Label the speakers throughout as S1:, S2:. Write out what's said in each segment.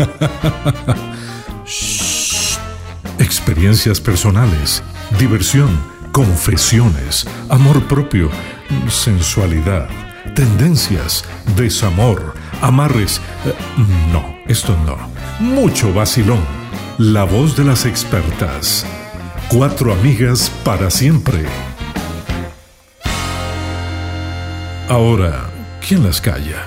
S1: Experiencias personales, diversión, confesiones, amor propio, sensualidad, tendencias, desamor, amarres. Eh, no, esto no. Mucho vacilón. La voz de las expertas. Cuatro amigas para siempre. Ahora, ¿quién las calla?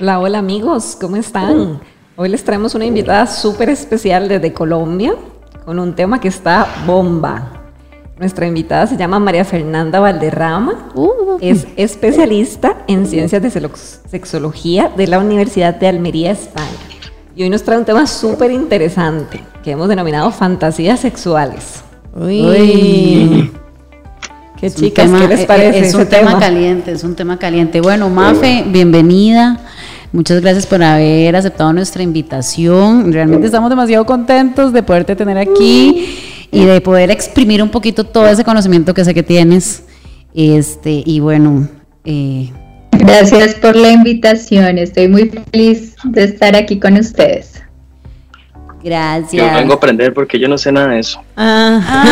S2: Hola, hola amigos, ¿cómo están? Hoy les traemos una invitada súper especial desde Colombia con un tema que está bomba. Nuestra invitada se llama María Fernanda Valderrama. Uh. es especialista en ciencias de sexología de la Universidad de Almería, España. Y hoy nos trae un tema súper interesante que hemos denominado fantasías sexuales.
S3: Uy. Qué chicas, ¿qué les parece? Es un tema? caliente, es un tema caliente. Bueno, Mafe, bienvenida. Muchas gracias por haber aceptado nuestra invitación. Realmente estamos demasiado contentos de poderte tener aquí y de poder exprimir un poquito todo ese conocimiento que sé que tienes. Este, y bueno,
S4: eh, gracias por la invitación. Estoy muy feliz de estar aquí con ustedes.
S3: Gracias.
S5: Yo vengo a aprender porque yo no sé nada de eso.
S2: Ah.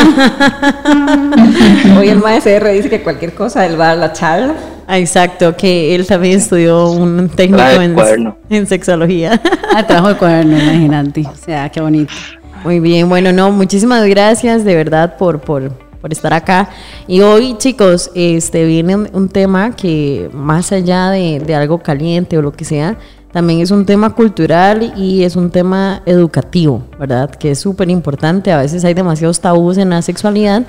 S2: Hoy el maestro dice que cualquier cosa él va a dar la charla.
S3: Ah, exacto, que él también estudió un técnico en, en, sexología. Ah, trabajo de cuaderno, imagínate. O sea, qué bonito. Muy bien, bueno, no, muchísimas gracias de verdad por, por, por estar acá. Y hoy, chicos, este viene un, tema que más allá de, de, algo caliente o lo que sea, también es un tema cultural y es un tema educativo, ¿verdad? Que es súper importante. A veces hay demasiados tabús en la sexualidad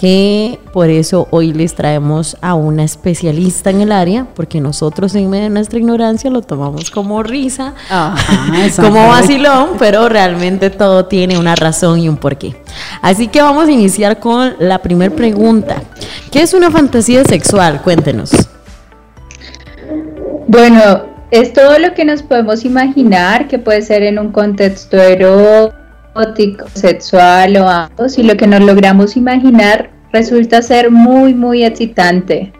S3: que por eso hoy les traemos a una especialista en el área, porque nosotros en medio de nuestra ignorancia lo tomamos como risa, como vacilón, pero realmente todo tiene una razón y un porqué. Así que vamos a iniciar con la primera pregunta. ¿Qué es una fantasía sexual? Cuéntenos.
S4: Bueno, es todo lo que nos podemos imaginar que puede ser en un contexto erótico sexual o ambos, y lo que nos logramos imaginar resulta ser muy, muy excitante.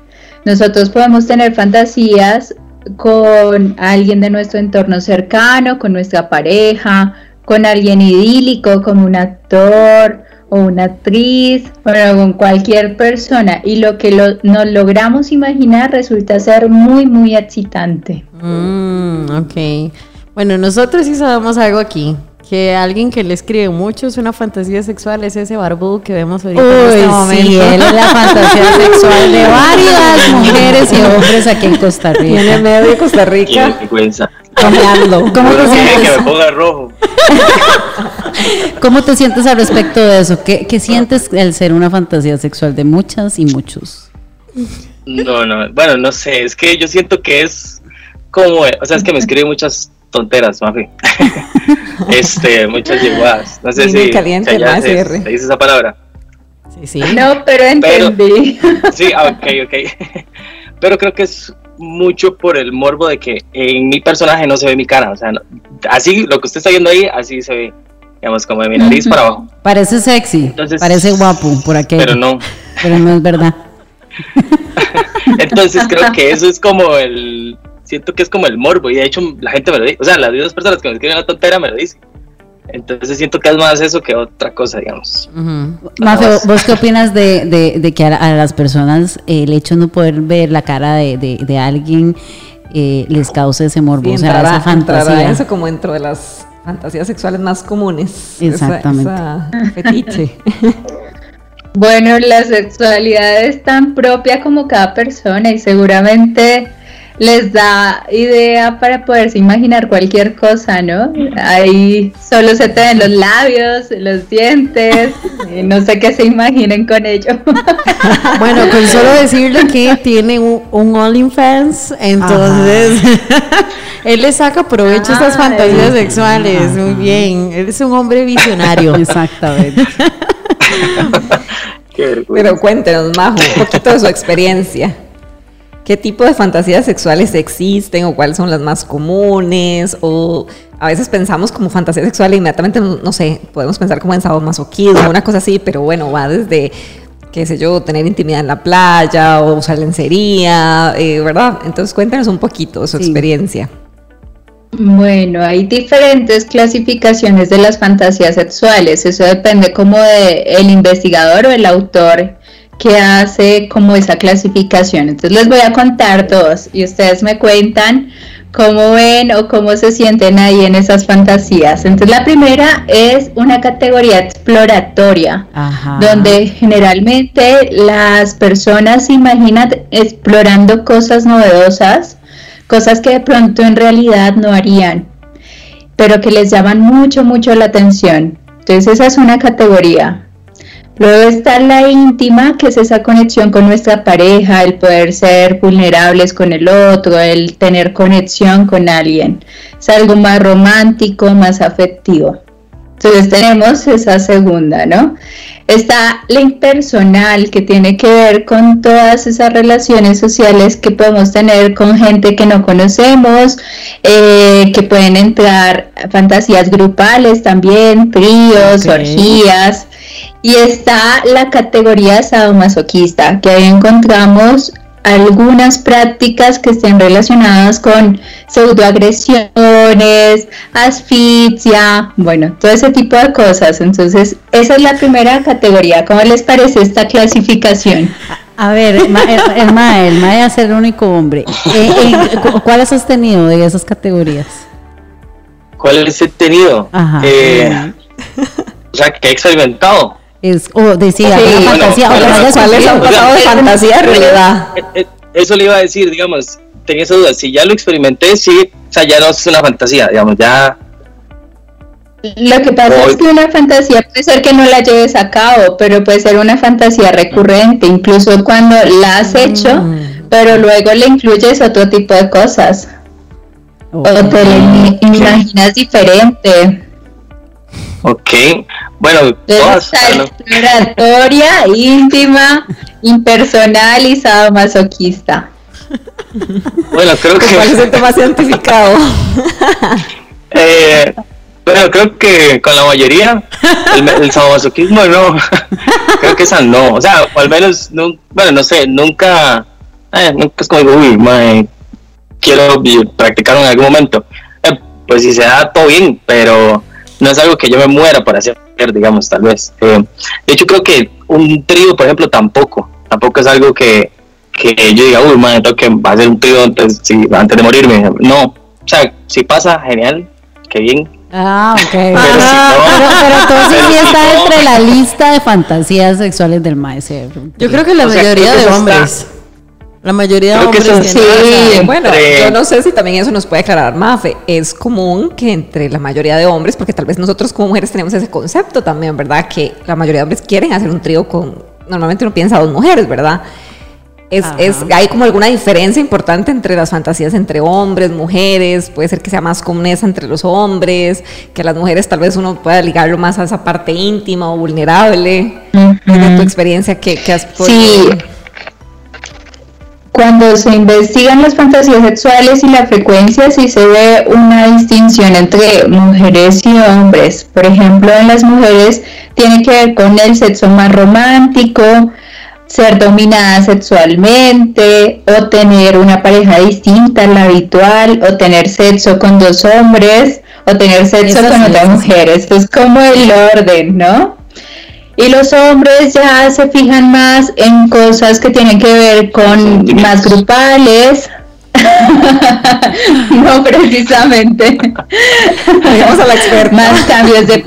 S4: Nosotros podemos tener fantasías con alguien de nuestro entorno cercano, con nuestra pareja, con alguien idílico como un actor o una actriz, bueno, con cualquier persona. Y lo que nos logramos imaginar resulta ser muy, muy excitante.
S3: Mm, ok. Bueno, nosotros sí sabemos algo aquí que alguien que le escribe mucho es una fantasía sexual, es ese barbudo que vemos ahorita en este momento. Sí, él es la fantasía sexual de varias mujeres y hombres aquí en Costa Rica.
S2: En medio de Costa Rica.
S3: Caminando. ¿Cómo te sientes?
S5: Que me ponga rojo.
S3: ¿Cómo te sientes al respecto de eso? ¿Qué, ¿Qué sientes el ser una fantasía sexual de muchas y muchos?
S5: No, no, bueno, no sé, es que yo siento que es como, o sea, es que me escribe muchas tonteras, Mafi. este, muchas yeguadas. No sé si
S2: caliente,
S5: ya se, dice esa palabra.
S4: Sí, sí. No, pero entendí.
S5: sí, ah, ok, ok. pero creo que es mucho por el morbo de que en mi personaje no se ve mi cara. O sea, así lo que usted está viendo ahí, así se ve, digamos, como de mi nariz para abajo.
S3: Parece sexy, parece guapo por aquí.
S5: Pero no.
S3: Pero no es verdad.
S5: Entonces creo que eso es como el siento que es como el morbo y de hecho la gente me lo dice, o sea, las dos personas que me escriben la tontera me lo dicen. Entonces siento que es más eso que otra cosa, digamos.
S3: ¿vos qué opinas de, que a, las personas el hecho de no poder ver la cara de, alguien eh, les cause ese morbo, o sea, esa fantasía?
S2: Eso como dentro de las fantasías sexuales más comunes.
S3: Exactamente.
S2: fetiche.
S4: bueno, la sexualidad es tan propia como cada persona y seguramente les da idea para poderse imaginar cualquier cosa, ¿no? Ahí solo se te ven los labios, los dientes, y no sé qué se imaginen con ello.
S3: Bueno, con solo decirle que tiene un, un OnlyFans, entonces él le saca provecho a estas ah, fantasías sexuales, muy bien, él es un hombre visionario.
S2: Exactamente. Pero cuéntenos, Majo, un poquito de su experiencia. ¿Qué tipo de fantasías sexuales existen o cuáles son las más comunes? O a veces pensamos como fantasía sexual e inmediatamente, no, sé, podemos pensar como en sadomasoquismo, una cosa así, pero bueno, va desde, qué sé yo, tener intimidad en la playa o usar lencería, eh, ¿verdad? Entonces cuéntanos un poquito su experiencia.
S4: Bueno, hay diferentes clasificaciones de las fantasías sexuales. Eso depende como de el investigador o el autor que hace como esa clasificación. Entonces les voy a contar dos y ustedes me cuentan cómo ven o cómo se sienten ahí en esas fantasías. Entonces la primera es una categoría exploratoria, donde generalmente las personas se imaginan explorando cosas novedosas, cosas que de pronto en realidad no harían, pero que les llaman mucho, mucho la atención. Entonces esa es una categoría. Luego está la íntima, que es esa conexión con nuestra pareja, el poder ser vulnerables con el otro, el tener conexión con alguien. Es algo más romántico, más afectivo. Entonces tenemos esa segunda, ¿no? Está la impersonal, que tiene que ver con todas esas relaciones sociales que podemos tener con gente que no conocemos, eh, que pueden entrar fantasías grupales también, tríos, orgías. Y está la categoría sadomasoquista, que ahí encontramos algunas prácticas que estén relacionadas con pseudoagresiones, asfixia, bueno, todo ese tipo de cosas. Entonces, esa es la primera categoría. ¿Cómo les parece esta clasificación?
S3: A ver, el, el, MAE, el MAE es el único hombre. Eh, eh, ¿Cuáles has tenido de esas categorías?
S5: ¿Cuáles he tenido? Ajá. Eh, o sea, que he experimentado
S3: es, o decía, una fantasía, o
S5: ¿cuáles han pasado de fantasía a realidad? Eh, eh, eso le iba a decir, digamos, tenía esa duda, si ya lo experimenté, sí, o sea, ya no es una fantasía, digamos, ya...
S4: Lo que pasa es que una fantasía puede ser que no la lleves a cabo, pero puede ser una fantasía recurrente, incluso cuando la has hecho, mm. pero luego le incluyes otro tipo de cosas. O te imaginas diferente.
S5: Ok, bueno, todas.
S4: Exploratoria, íntima, impersonalizado, masoquista.
S5: Bueno, creo que.
S2: ¿Cuál es el tema cientificado?
S5: eh, bueno, creo que con la mayoría, el, el sadomasoquismo no. creo que esa no. O sea, o al menos, no, bueno, no sé, nunca. Eh, nunca es como, uy, man, quiero practicar en algún momento. Eh, pues si se da todo bien, pero no es algo que yo me muera por hacer, digamos, tal vez. Eh, de hecho, creo que un trío, por ejemplo, tampoco. Tampoco es algo que, que yo diga, uy, man, tengo que hacer un trío antes, antes de morirme. No, o sea, si pasa, genial, qué bien.
S3: Ah, ok. Pero, entonces sí está entre la lista de fantasías sexuales del maestro.
S2: Yo creo que la mayoría de hombres. La mayoría de hombres sí. Bueno, yo no sé si también eso nos puede aclarar Mafe. Es común que entre la mayoría de hombres, porque tal vez nosotros como mujeres tenemos ese concepto también, ¿verdad? Que la mayoría de hombres quieren hacer un trío con. Normalmente uno piensa dos mujeres, ¿verdad? Es, es, hay como alguna diferencia importante entre las fantasías entre hombres, mujeres, puede ser que sea más común esa entre los hombres, que las mujeres tal vez uno pueda ligarlo más a esa parte íntima o vulnerable. Uh tu experiencia que, que has podido...
S4: Sí, cuando se investigan las fantasías sexuales y la frecuencia, sí se ve una distinción entre mujeres y hombres. Por ejemplo, en las mujeres tiene que ver con el sexo más romántico, ser dominada sexualmente, o tener una pareja distinta a la habitual, o tener sexo con dos hombres, o tener sexo con otras mujeres. Esto es como el orden, ¿no? Y los hombres ya se fijan más en cosas que tienen que ver con más grupales. no precisamente.
S2: Vamos a la experta.
S4: Más cambios de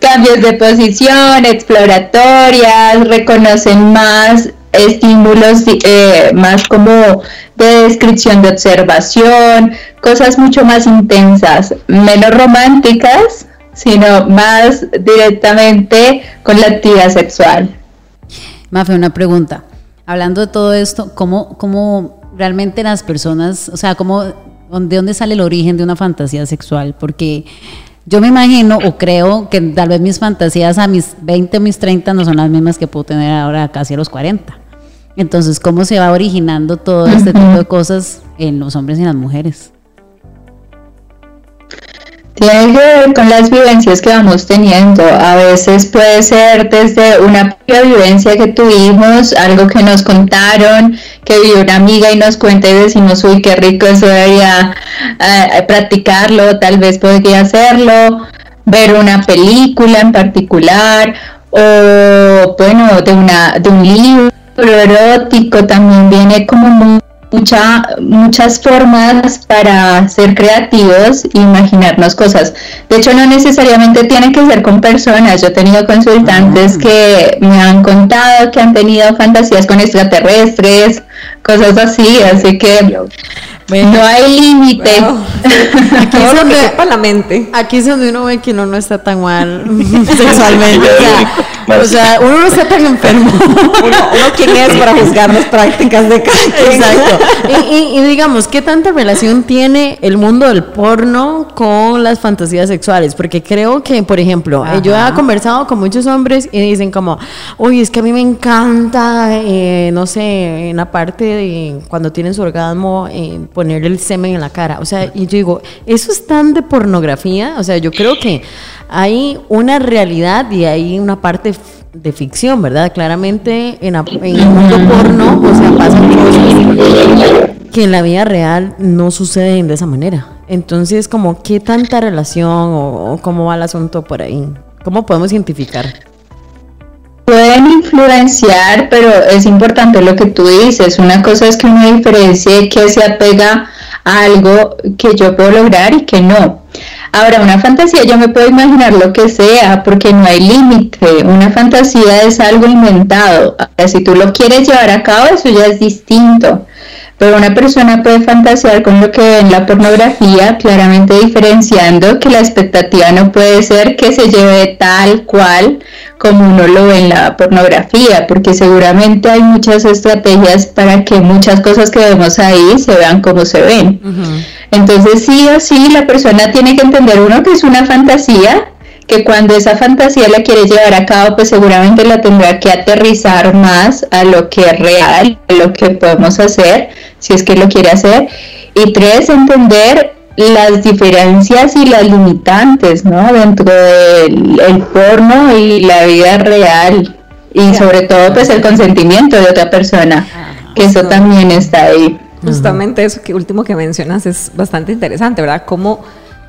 S4: cambios de posición, exploratorias, reconocen más estímulos eh, más como de descripción de observación, cosas mucho más intensas, menos románticas, sino más directamente con la actividad sexual.
S3: Mafe, una pregunta. Hablando de todo esto, ¿cómo, cómo realmente las personas, o sea, cómo, de dónde sale el origen de una fantasía sexual? Porque yo me imagino o creo que tal vez mis fantasías a mis 20 o mis 30 no son las mismas que puedo tener ahora casi a los 40. Entonces, ¿cómo se va originando todo este tipo de cosas en los hombres y las mujeres?
S4: Tiene que ver con las vivencias que vamos teniendo. A veces puede ser desde una vivencia que tuvimos, algo que nos contaron, que vio una amiga y nos cuenta y decimos, uy, qué rico, eso debería eh, practicarlo, tal vez podría hacerlo, ver una película en particular, o bueno, de, una, de un libro erótico también viene como muy mucha, muchas formas para ser creativos e imaginarnos cosas. De hecho, no necesariamente tiene que ser con personas. Yo he tenido consultantes ah. que me han contado que han tenido fantasías con extraterrestres, cosas así, así que no hay límite.
S3: Aquí, es donde, la mente. aquí es donde uno ve que uno no está tan mal sexualmente. o, sea, uno no está tan enfermo.
S2: uno, quién es para juzgar las prácticas de cada
S3: Exacto. Y, digamos, ¿qué tanta relación tiene el mundo del porno con las fantasías sexuales? Porque creo que, por ejemplo, eh, yo he conversado con muchos hombres y dicen como, uy, es que a mí me encanta, eh, no sé, en la parte de cuando tienen su orgasmo, eh, ponerle el semen en la cara. O sea, y yo digo, ¿eso es tan de pornografía? O sea, yo creo que hay una realidad y hay una parte de ficción, ¿verdad? Claramente en, el mundo porno, o sea, pasan cosas que en la vida real no suceden de esa manera. Entonces, como, ¿qué tanta relación o cómo va el asunto por ahí? ¿Cómo podemos identificar?
S4: Pueden influenciar, pero es importante lo que tú dices. Una cosa es que uno diferencie que se apega a algo que yo puedo lograr y que no. Ahora, una fantasía yo me puedo imaginar lo que sea porque no hay límite. Una fantasía es algo inventado. Si tú lo quieres llevar a cabo, eso ya es distinto. Pero una persona puede fantasear con lo que ve en la pornografía, claramente diferenciando que la expectativa no puede ser que se lleve tal cual como uno lo ve en la pornografía, porque seguramente hay muchas estrategias para que muchas cosas que vemos ahí se vean como se ven. Entonces sí o sí la persona tiene que entender uno que es una fantasía, que cuando esa fantasía la quiere llevar a cabo, pues seguramente la tendrá que aterrizar más a lo que es real, a lo que podemos hacer, si es que lo quiere hacer. Y tres, entender las diferencias y las limitantes, ¿no? Dentro del porno y la vida real. Y sobre todo, pues el consentimiento de otra persona, que eso también está ahí.
S2: Justamente eso que último que mencionas es bastante interesante, ¿verdad? Cómo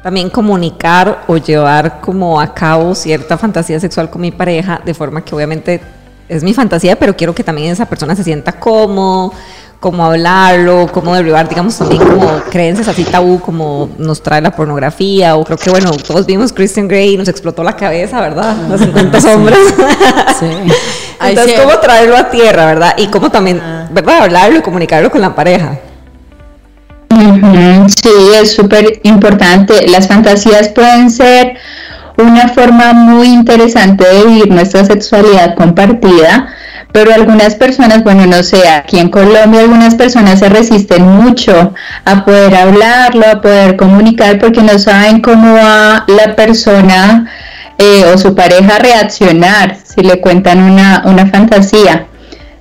S2: también comunicar o llevar como a cabo cierta fantasía sexual con mi pareja, de forma que obviamente es mi fantasía, pero quiero que también esa persona se sienta cómodo, cómo hablarlo, cómo derribar, digamos, también como creencias así tabú como nos trae la pornografía, o creo que, bueno, todos vimos Christian Grey y nos explotó la cabeza, ¿verdad? Los 50 hombres. Sí. Entonces, cómo traerlo a tierra, ¿verdad? Y cómo también, ¿verdad? Hablarlo y comunicarlo con la pareja.
S4: Sí, es súper importante. Las fantasías pueden ser una forma muy interesante de vivir nuestra sexualidad compartida pero algunas personas, bueno, no sé, aquí en Colombia algunas personas se resisten mucho a poder hablarlo, a poder comunicar porque no saben cómo va la persona eh, o su pareja a reaccionar si le cuentan una, una fantasía.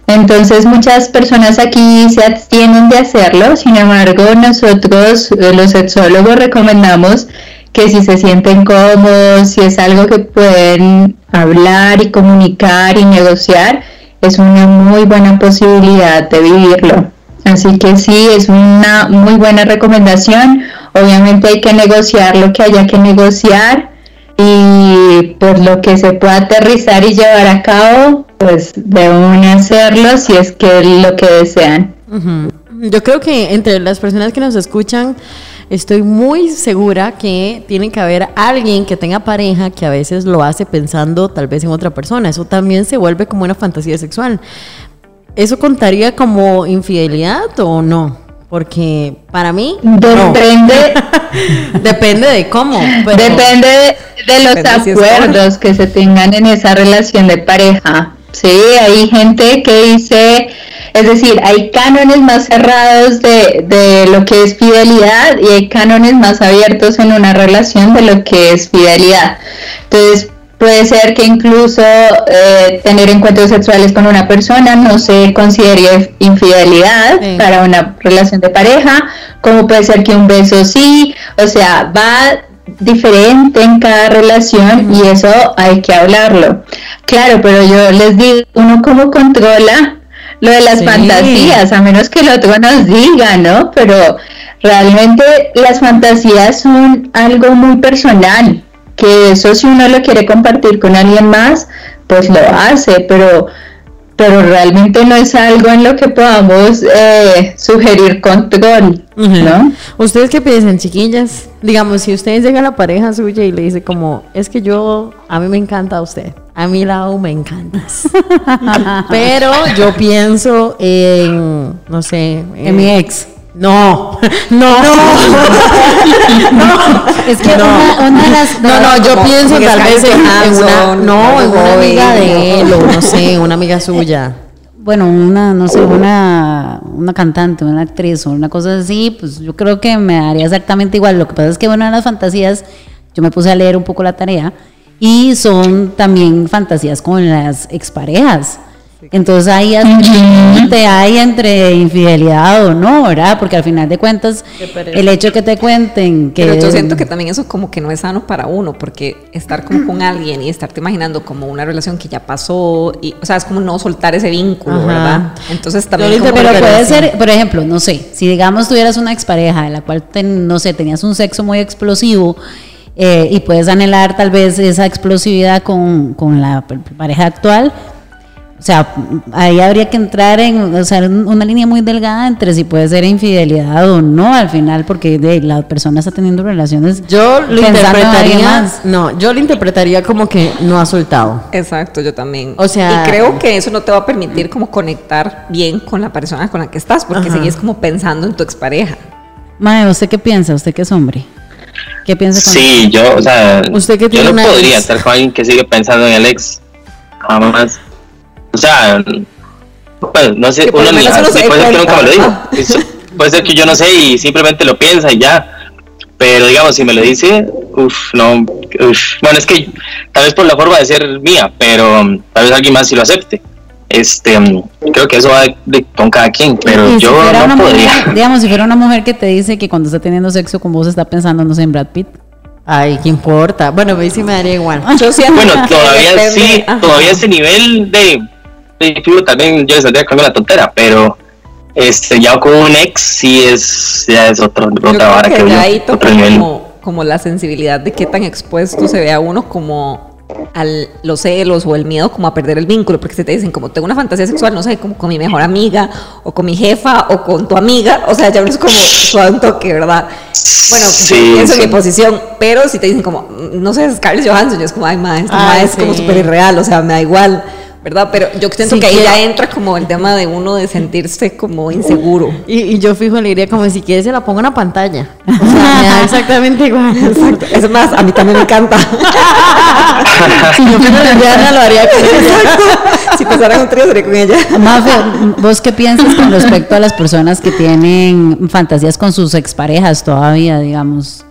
S4: Entonces muchas personas aquí se abstienen de hacerlo, sin embargo nosotros eh, los sexólogos recomendamos que si se sienten cómodos, si es algo que pueden hablar y comunicar y negociar, es una muy buena posibilidad de vivirlo. Así que sí, es una muy buena recomendación. Obviamente hay que negociar lo que haya que negociar y por lo que se pueda aterrizar y llevar a cabo, pues deben hacerlo si es que es lo que desean.
S3: Yo creo que entre las personas que nos escuchan, estoy muy segura que tiene que haber alguien que tenga pareja que a veces lo hace pensando tal vez en otra persona. Eso también se vuelve como una fantasía sexual. ¿Eso contaría como infidelidad o no? Porque para mí.
S4: Depende.
S3: Depende de cómo.
S4: Depende de, los acuerdos que se tengan en esa relación de pareja. Sí, hay gente que dice es decir, hay cánones más cerrados de, lo que es fidelidad y hay cánones más abiertos en una relación de lo que es fidelidad. Entonces, puede ser que incluso eh, tener encuentros sexuales con una persona no se considere infidelidad para una relación de pareja, como puede ser que un beso sí, o sea, va diferente en cada relación y eso hay que hablarlo. Claro, pero yo les digo, uno cómo controla lo de las fantasías, a menos que el otro nos diga, ¿no? Pero realmente las fantasías son algo muy personal, que eso si uno lo quiere compartir con alguien más, pues lo hace, pero pero realmente no es algo en lo que podamos eh, sugerir control, ¿no?
S3: ¿Ustedes qué piensan, chiquillas? Digamos, si ustedes llega a la pareja suya y le dice como, es que yo, a mí me encanta a usted, a mí la me encantas, pero yo pienso en, no sé, en mi ex. No, no, no, no, es que no. Una, de las, no, no, yo pienso tal vez en, una, no, en una amiga de él o no sé, una amiga suya.
S6: Bueno, una, no sé, una, una cantante, una actriz o una cosa así, pues yo creo que me daría exactamente igual. Lo que pasa es que, bueno, en las fantasías, yo me puse a leer un poco la tarea y son también fantasías con las exparejas. Entonces ahí te hay entre infidelidad o no, ¿verdad? Porque al final de cuentas, el hecho que te cuenten que...
S2: Pero yo siento que también eso como que no es sano para uno, porque estar como con alguien y estarte imaginando como una relación que ya pasó, y, o sea, es como no soltar ese vínculo, ¿verdad? Entonces también...
S6: pero puede ser, por ejemplo, no sé, si digamos tuvieras una expareja de la cual, no sé, tenías un sexo muy explosivo, eh, y puedes anhelar tal vez esa explosividad con, con la pareja actual, o sea, ahí habría que entrar en o sea, una línea muy delgada entre si puede ser infidelidad o no al final, porque de, la persona está teniendo relaciones.
S3: Yo lo interpretaría, no, yo lo interpretaría como que no ha soltado.
S2: Exacto, yo también. O sea, y creo que eso no te va a permitir como conectar bien con la persona con la que estás, porque sigues como pensando en tu expareja.
S6: Mae, ¿usted qué piensa? ¿Usted qué es hombre? ¿Qué piensa?
S5: sí, yo, o sea, ¿Usted qué yo no podría estar con alguien que sigue pensando en el ex. Jamás. O sea, pues, no sé, uno ni, puede ser que nunca me lo dijo. puede ser que yo no sé y simplemente lo piensa y ya. Pero digamos, si me lo dice, uff, no, bueno, es que tal vez por la forma de ser mía, pero um, tal vez alguien más sí lo acepte. Este, um, creo que eso va de, con cada quien, pero yo no podría.
S6: digamos, si fuera una mujer que te dice que cuando está teniendo sexo con vos está pensando, no sé, en Brad Pitt.
S3: Ay, ¿qué importa? Bueno, a mí sí me daría igual.
S5: bueno, todavía sí, todavía ese nivel de también yo saldría con la tontera, pero este ya con un ex sí es ya es otro, otra vara que,
S2: ahí como, como la sensibilidad de qué tan expuesto se ve a uno como al los celos o el miedo como a perder el vínculo, porque se te dicen como tengo una fantasía sexual, no sé, como con mi mejor amiga o con mi jefa o con tu amiga, o sea, ya no es como su toque, ¿verdad? Bueno, sí, pienso en mi posición, pero si te dicen como, no sé, Scarlett Johansson, yo es como, ay, ma, es como súper irreal, o sea, me da igual. ¿Verdad? Pero yo siento que ahí ya entra como el tema de uno de sentirse como inseguro.
S3: Y, yo fijo le diría como si quieres se la pongo en la pantalla. O sea, me da exactamente igual.
S2: Es más, a mí también me encanta.
S3: si yo fuera lo haría con ella.
S2: Si pasara un trío sería con ella.
S6: Mafe, ¿vos qué piensas con respecto a las personas que tienen fantasías con sus exparejas todavía, digamos?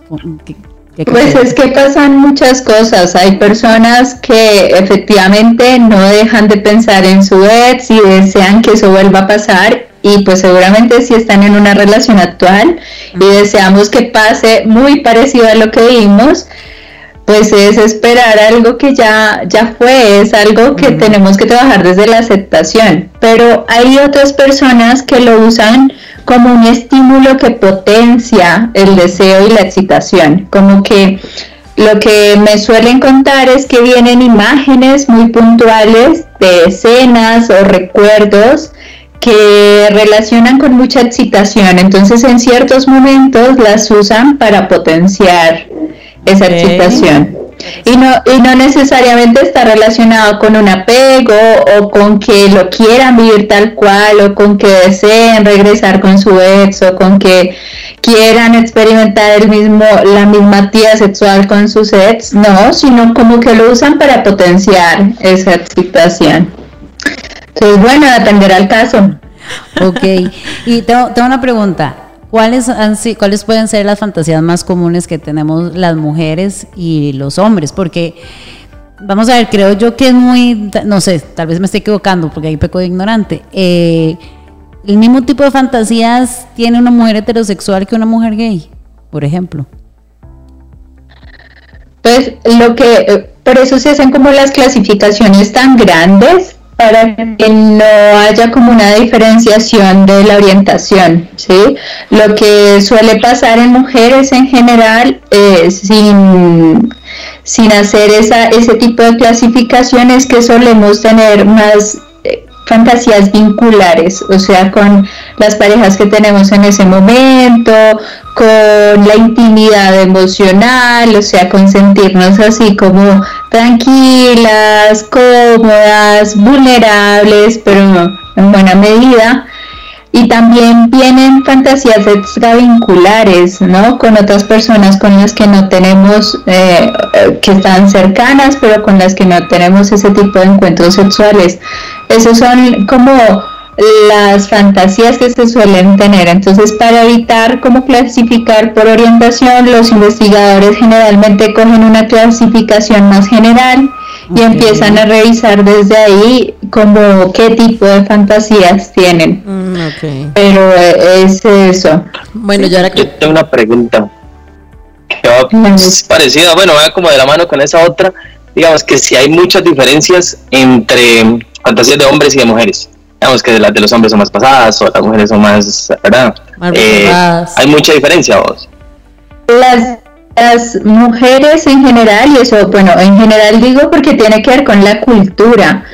S4: Pues es que pasan muchas cosas. Hay personas que efectivamente no dejan de pensar en su ex y desean que eso vuelva a pasar. Y pues seguramente si están en una relación actual y deseamos que pase muy parecido a lo que vimos, pues es esperar algo que ya, ya fue, es algo que tenemos que trabajar desde la aceptación. Pero hay otras personas que lo usan como un estímulo que potencia el deseo y la excitación, como que lo que me suelen contar es que vienen imágenes muy puntuales de escenas o recuerdos que relacionan con mucha excitación, entonces en ciertos momentos las usan para potenciar esa excitación. Y no, y no necesariamente está relacionado con un apego o con que lo quieran vivir tal cual o con que deseen regresar con su ex o con que quieran experimentar el mismo, la misma tía sexual con sus ex, no, sino como que lo usan para potenciar esa excitación. Entonces, bueno, atender al caso.
S6: Ok, y tengo, tengo una pregunta. ¿Cuáles, ¿Cuáles pueden ser las fantasías más comunes que tenemos las mujeres y los hombres? Porque, vamos a ver, creo yo que es muy, no sé, tal vez me estoy equivocando porque ahí peco de ignorante. Eh, ¿El mismo tipo de fantasías tiene una mujer heterosexual que una mujer gay, por ejemplo?
S4: Entonces, lo que, eh, por eso se hacen como las clasificaciones tan grandes para que no haya como una diferenciación de la orientación, ¿sí? Lo que suele pasar en mujeres en general, eh, sin, sin hacer esa, ese tipo de clasificaciones que solemos tener más fantasías vinculares, o sea, con las parejas que tenemos en ese momento, con la intimidad emocional, o sea, con sentirnos así como tranquilas, cómodas, vulnerables, pero en buena medida. Y también vienen fantasías extravinculares, ¿no? Con otras personas con las que no tenemos, eh, que están cercanas, pero con las que no tenemos ese tipo de encuentros sexuales. Esos son como las fantasías que se suelen tener. Entonces, para evitar cómo clasificar por orientación, los investigadores generalmente cogen una clasificación más general y empiezan a revisar desde ahí como qué tipo de fantasías tienen. Mm, Pero eh, es eso.
S5: Bueno, yo ahora que... tengo una pregunta que va parecida, bueno, va como de la mano con esa otra. Digamos que si hay muchas diferencias entre fantasías de hombres y de mujeres. Digamos que las de los hombres son más pasadas o las mujeres son más, ¿verdad? Eh, hay mucha diferencia, vos.
S4: Las, las mujeres en general, y eso, bueno, en general digo porque tiene que ver con la cultura.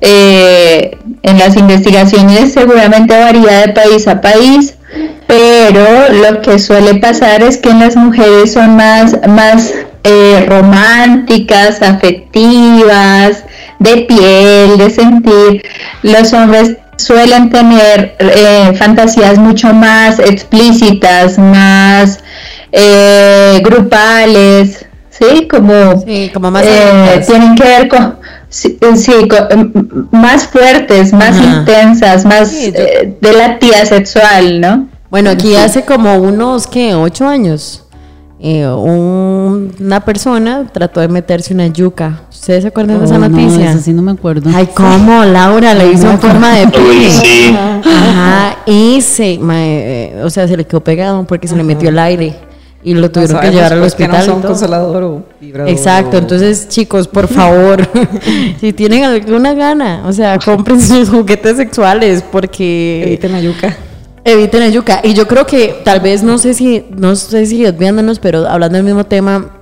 S4: Eh, en las investigaciones seguramente varía de país a país, pero lo que suele pasar es que en las mujeres son más, más eh, románticas, afectivas, de piel, de sentir. Los hombres suelen tener eh, fantasías mucho más explícitas, más eh, grupales, ¿sí? Como, más eh, tienen que ver con, sí, más fuertes, más intensas, más de la tía sexual, ¿no?
S3: Bueno, aquí hace como unos, ¿qué? Ocho años eh, una persona trató de meterse una yuca. ¿Ustedes se acuerdan de esa oh, noticia?
S6: No, sí no me acuerdo.
S3: Ay, ¿cómo? Laura le hizo en forma de
S5: sí.
S3: Ajá, y se, eh, o sea, se le quedó pegado porque se le metió el aire y lo tuvieron que llevar al hospital.
S2: No consolador o
S3: Exacto, entonces chicos, por favor, si tienen alguna gana, o sea, compren sus juguetes sexuales porque
S2: eviten la yuca.
S3: Eviten el yuca. Y yo creo que tal vez, no sé si, no sé si viéndonos, pero hablando del mismo tema,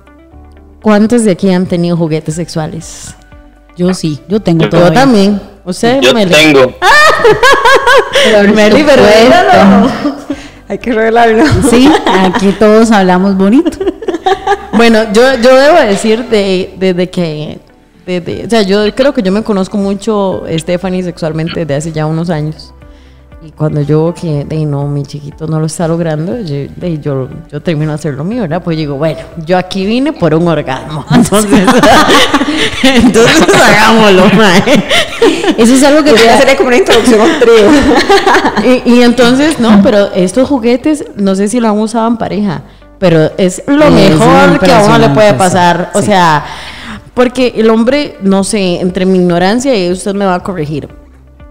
S3: ¿cuántos de aquí han tenido juguetes sexuales?
S6: Yo sí, yo tengo
S3: todo. Yo también. ¿Usted,
S5: Yo tengo.
S3: Meli, pero
S2: Hay que revelarlo.
S6: Sí, aquí todos hablamos bonito.
S3: bueno, yo, yo debo decir desde de, que o sea, yo creo que yo me conozco mucho Stephanie sexualmente desde hace ya unos años. Y cuando yo que de no, mi chiquito no lo está logrando, yo, de, yo, yo termino de hacer lo mío, ¿verdad? Pues digo, bueno, yo aquí vine por un orgasmo. Entonces, entonces hagámoslo, mae.
S2: Eso es algo que voy a hacer como una introducción a un trío.
S3: y, y, entonces, no, pero estos juguetes, no sé si lo han usado en pareja, pero es lo mejor que a uno le puede pasar. O sea, porque el hombre, no sé, entre mi ignorancia y usted me va a corregir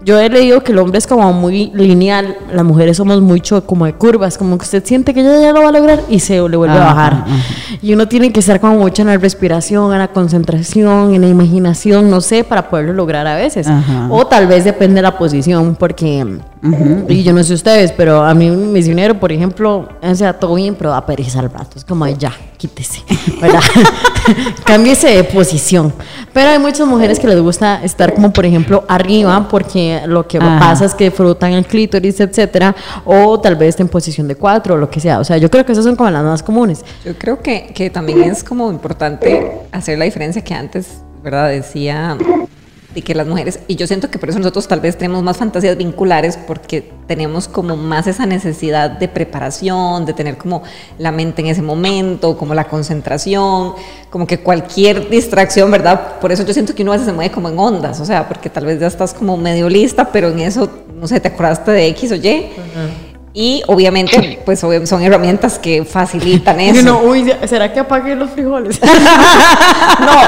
S3: yo he leído que el hombre es como muy lineal, las mujeres somos mucho como de curvas, como que usted siente que ya, ya lo va a lograr y se le vuelve a bajar. Y uno tiene que estar como mucho en la respiración, en la concentración, en la imaginación, no sé, para poderlo lograr a veces. O tal vez depende de la posición, porque y yo no sé ustedes, pero a mí un misionero, por ejemplo, o sea, todo bien, pero da pereza al rato. Es como, ya, quítese, ¿verdad? Cámbiese de posición. Pero hay muchas mujeres que les gusta estar como, por ejemplo, arriba, porque lo que pasa es que frutan el clítoris, etcétera, o tal vez en posición de cuatro, o lo que sea. O sea, yo creo que esas son como las más comunes.
S2: Yo creo que, que también es como importante hacer la diferencia que antes, ¿verdad? Decía de que las mujeres, y yo siento que por eso nosotros tal vez tenemos más fantasías vinculares porque tenemos como más esa necesidad de preparación, de tener como la mente en ese momento, como la concentración, como que cualquier distracción, ¿verdad? Por eso yo siento que uno a veces se mueve como en ondas, o sea, porque tal vez ya estás como medio lista, pero en eso, no sé, te acordaste de X o Y. Y obviamente, pues son herramientas que facilitan eso.
S3: No, uy, ¿será que apague los frijoles?
S2: no,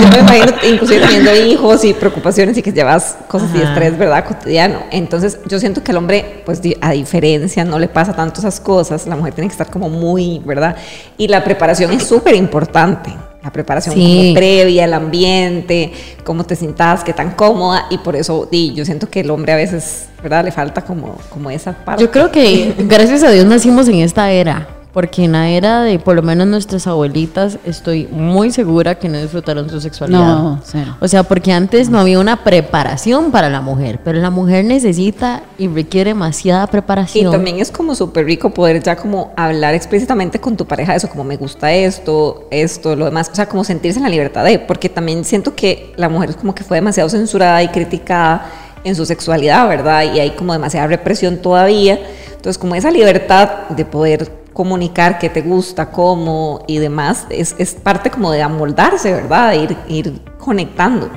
S2: yo, me imagino inclusive teniendo hijos y preocupaciones y que llevas cosas y estrés, ¿verdad? Cotidiano. Entonces, yo siento que el hombre, pues a diferencia, no le pasa tanto esas cosas. La mujer tiene que estar como muy, ¿verdad? Y la preparación es súper importante. La preparación previa, el ambiente, cómo te sientas, qué tan cómoda y por eso di, yo siento que el hombre a veces, ¿verdad? Le falta como, como esa parte.
S3: Yo creo que gracias a Dios nacimos en esta era porque en la era de por lo menos nuestras abuelitas estoy muy segura que no disfrutaron su sexualidad. No, O sea, porque antes no había una preparación para la mujer, pero la mujer necesita y requiere demasiada preparación.
S2: Y también es como súper rico poder ya como hablar explícitamente con tu pareja de eso, como me gusta esto, esto, lo demás, o sea, como sentirse en la libertad de, porque también siento que la mujer es como que fue demasiado censurada y criticada en su sexualidad, ¿verdad? Y hay como demasiada represión todavía. Entonces, como esa libertad de poder comunicar qué te gusta, cómo y demás, es, es parte como de amoldarse, ¿verdad? De ir, ir conectando.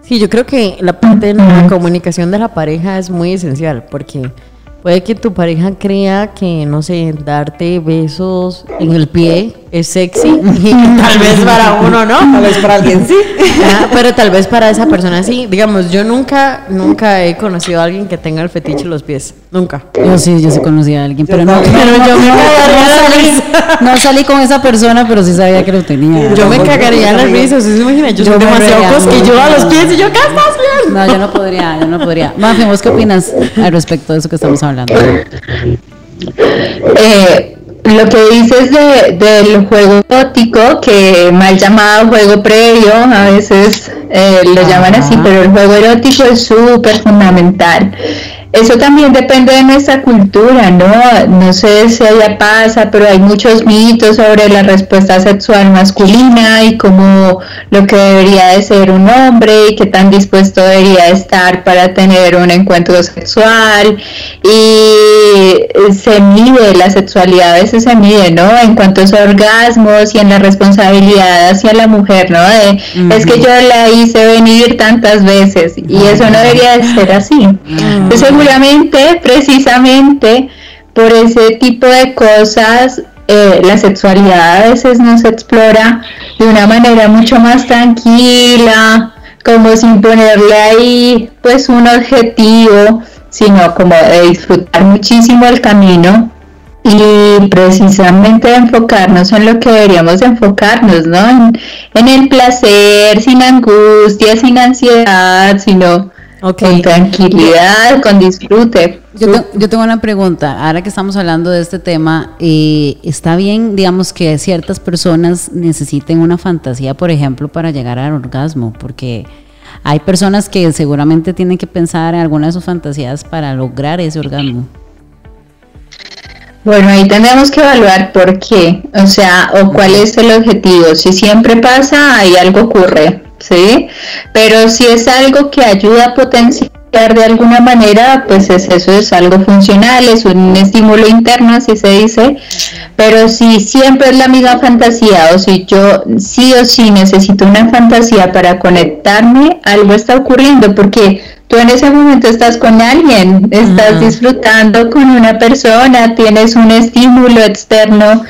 S3: Sí, yo creo que la parte de la comunicación de la pareja es muy esencial porque puede que tu pareja crea que, no sé, darte besos en el pie es sexy y tal vez para uno no,
S2: tal vez para alguien sí,
S3: pero tal vez para esa persona sí. Digamos, yo nunca, nunca he conocido a alguien que tenga el fetiche en los pies, nunca.
S6: Yo sí, yo sí conocí a alguien, pero no, pero yo me salí, no salí con esa persona, pero sí sabía que lo tenía.
S3: Yo me cagaría en las risas, ¿se imagina? Yo, soy demasiado a los pies y yo, ¿qué estás bien?
S6: No, yo no podría, yo no podría. Mafi, ¿vos qué opinas al respecto de eso que estamos hablando?
S4: Eh, lo que dices de, del juego erótico, que mal llamado juego previo, a veces eh, lo llaman así, pero el juego erótico es súper fundamental. Eso también depende de nuestra cultura, ¿no? No sé si allá pasa, pero hay muchos mitos sobre la respuesta sexual masculina y cómo lo que debería de ser un hombre y qué tan dispuesto debería estar para tener un encuentro sexual. Y se mide, la sexualidad a veces se mide, ¿no? En cuantos orgasmos y en la responsabilidad hacia la mujer, ¿no? Es que yo la hice venir tantas veces y eso no debería de ser así precisamente por ese tipo de cosas, eh, la sexualidad a veces no se explora de una manera mucho más tranquila, como sin ponerle ahí pues un objetivo, sino como de disfrutar muchísimo el camino y precisamente enfocarnos en lo que deberíamos enfocarnos, ¿no? En, en el placer, sin angustia, sin ansiedad, sino con tranquilidad, con disfrute.
S6: Yo, tengo una pregunta. Ahora que estamos hablando de este tema, eh, ¿está bien, digamos, que ciertas personas necesiten una fantasía, por ejemplo, para llegar al orgasmo? Porque hay personas que seguramente tienen que pensar en alguna de sus fantasías para lograr ese orgasmo.
S4: Bueno, ahí tenemos que evaluar por qué, o sea, o cuál es el objetivo. Si siempre pasa, ahí algo ocurre. ¿Sí? Pero si es algo que ayuda a potenciar de alguna manera, pues eso es algo funcional, es un estímulo interno, así se dice. Pero si siempre es la misma fantasía, o si yo sí o sí necesito una fantasía para conectarme, algo está ocurriendo, porque tú en ese momento estás con alguien, estás disfrutando con una persona, tienes un estímulo externo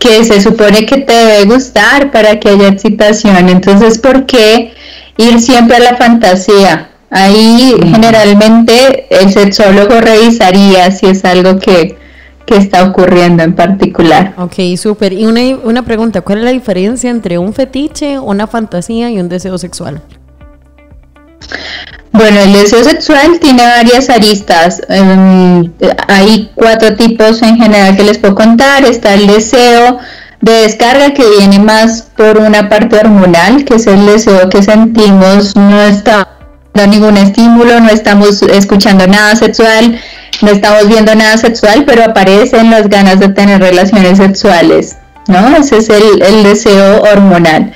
S4: que se supone que te debe gustar para que haya excitación. Entonces, ¿por qué ir siempre a la fantasía? Ahí generalmente el sexólogo revisaría si es algo que, que está ocurriendo en particular.
S3: Ok, súper. Y una, una pregunta, ¿cuál es la diferencia entre un fetiche, una fantasía y un deseo sexual?
S4: Bueno, el deseo sexual tiene varias aristas. Em, hay cuatro tipos en general que les puedo contar. Está el deseo de descarga que viene más por una parte hormonal, que es el deseo que sentimos, no está dando ningún estímulo, no estamos escuchando nada sexual, no estamos viendo nada sexual, pero aparecen las ganas de tener relaciones sexuales. ¿no? Ese es el, el, deseo hormonal.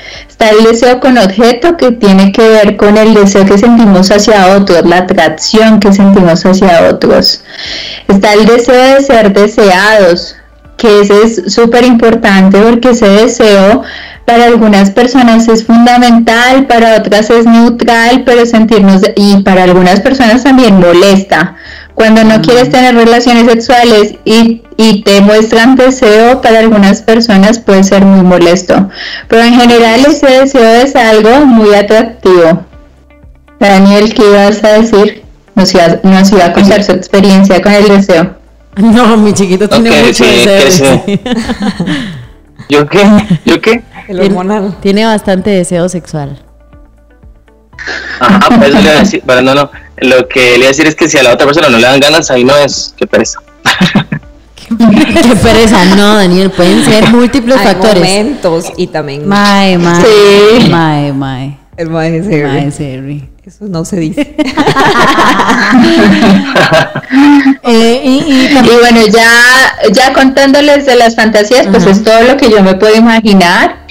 S4: El deseo con objeto que tiene que ver con el deseo que sentimos hacia otros, la atracción que sentimos hacia otros. Está el deseo de ser deseados, que ese es súper importante porque ese deseo para algunas personas es fundamental, para otras es neutral, pero sentirnos, y para algunas personas también molesta. Cuando no quieres tener relaciones sexuales y, y, te muestran deseo, para algunas personas puede ser muy molesto. Pero en general ese deseo es algo muy atractivo. Daniel, ¿qué ibas a decir? Nos iba, nos iba a contar su experiencia con el deseo.
S3: No, mi chiquito tiene mucho deseo.
S5: ¿Yo qué? ¿Yo qué?
S3: El hormonal. Tiene bastante deseo sexual.
S5: Ajá, pues le iba a decir, pero no, no. Lo que le iba a decir es que si a la otra persona no le dan ganas, ahí no es. Qué pereza.
S3: Qué pereza, no, Daniel, pueden ser múltiples Hay factores.
S2: momentos y también.
S3: Mae, mae. Sí. Mae, mae.
S2: El mae es
S3: Mae
S2: Eso no se dice.
S4: eh, y, y, y, bueno, ya, ya contándoles de las fantasías, pues es todo lo que yo me puedo imaginar,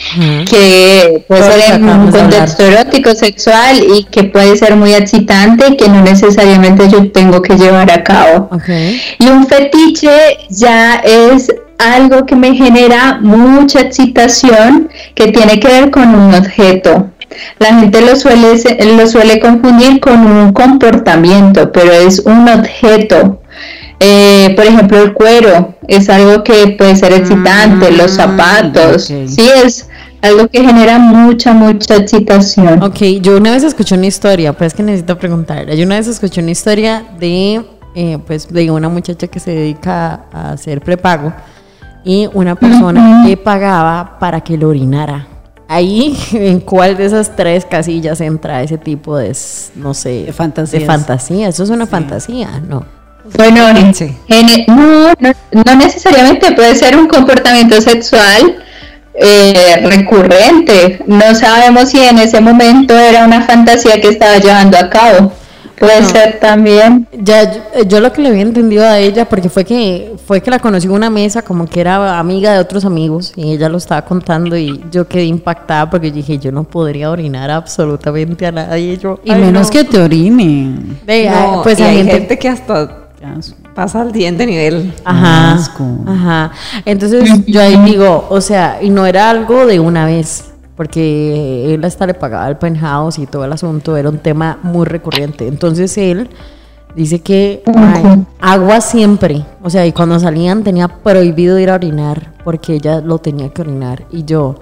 S4: que puede ser en un contexto erótico, sexual y que puede ser muy excitante, que no necesariamente yo tengo que llevar a cabo. Okay. Y un fetiche ya es algo que me genera mucha excitación, que tiene que ver con un objeto. La gente lo suele, lo suele confundir con un comportamiento, pero es un objeto. Eh, por ejemplo, el cuero es algo que puede ser excitante, los mm, zapatos, sí es algo que genera mucha, mucha excitación.
S3: Ok, yo una vez escuché una historia, pues que necesito preguntar. Yo una vez escuché una historia de, eh, pues, de una muchacha que se dedica a hacer prepago y una persona que pagaba para que lo orinara. Ahí, ¿en cuál de esas tres casillas entra ese tipo de, no sé, de fantasía? Eso es una fantasía, ¿no?
S4: Bueno, no, no, necesariamente puede ser un comportamiento sexual eh, recurrente. No sabemos si en ese momento era una fantasía que estaba llevando a cabo. Puede ser también.
S3: Ya yo, lo que le había entendido a ella, porque fue que fue que la conocí en una mesa, como que era amiga de otros amigos, y ella lo estaba contando y yo quedé impactada porque dije, yo no podría orinar absolutamente a nadie. Yo,
S6: y menos que te orinen.
S2: pues hay, gente, que hasta pasa al siguiente nivel.
S3: Ajá. Ajá. Entonces yo ahí digo, o sea, y no era algo de una vez porque él hasta le pagaba el penthouse y todo el asunto, era un tema muy recurrente. Entonces él dice que agua siempre, o sea, y cuando salían tenía prohibido ir a orinar porque ella lo tenía que orinar y yo,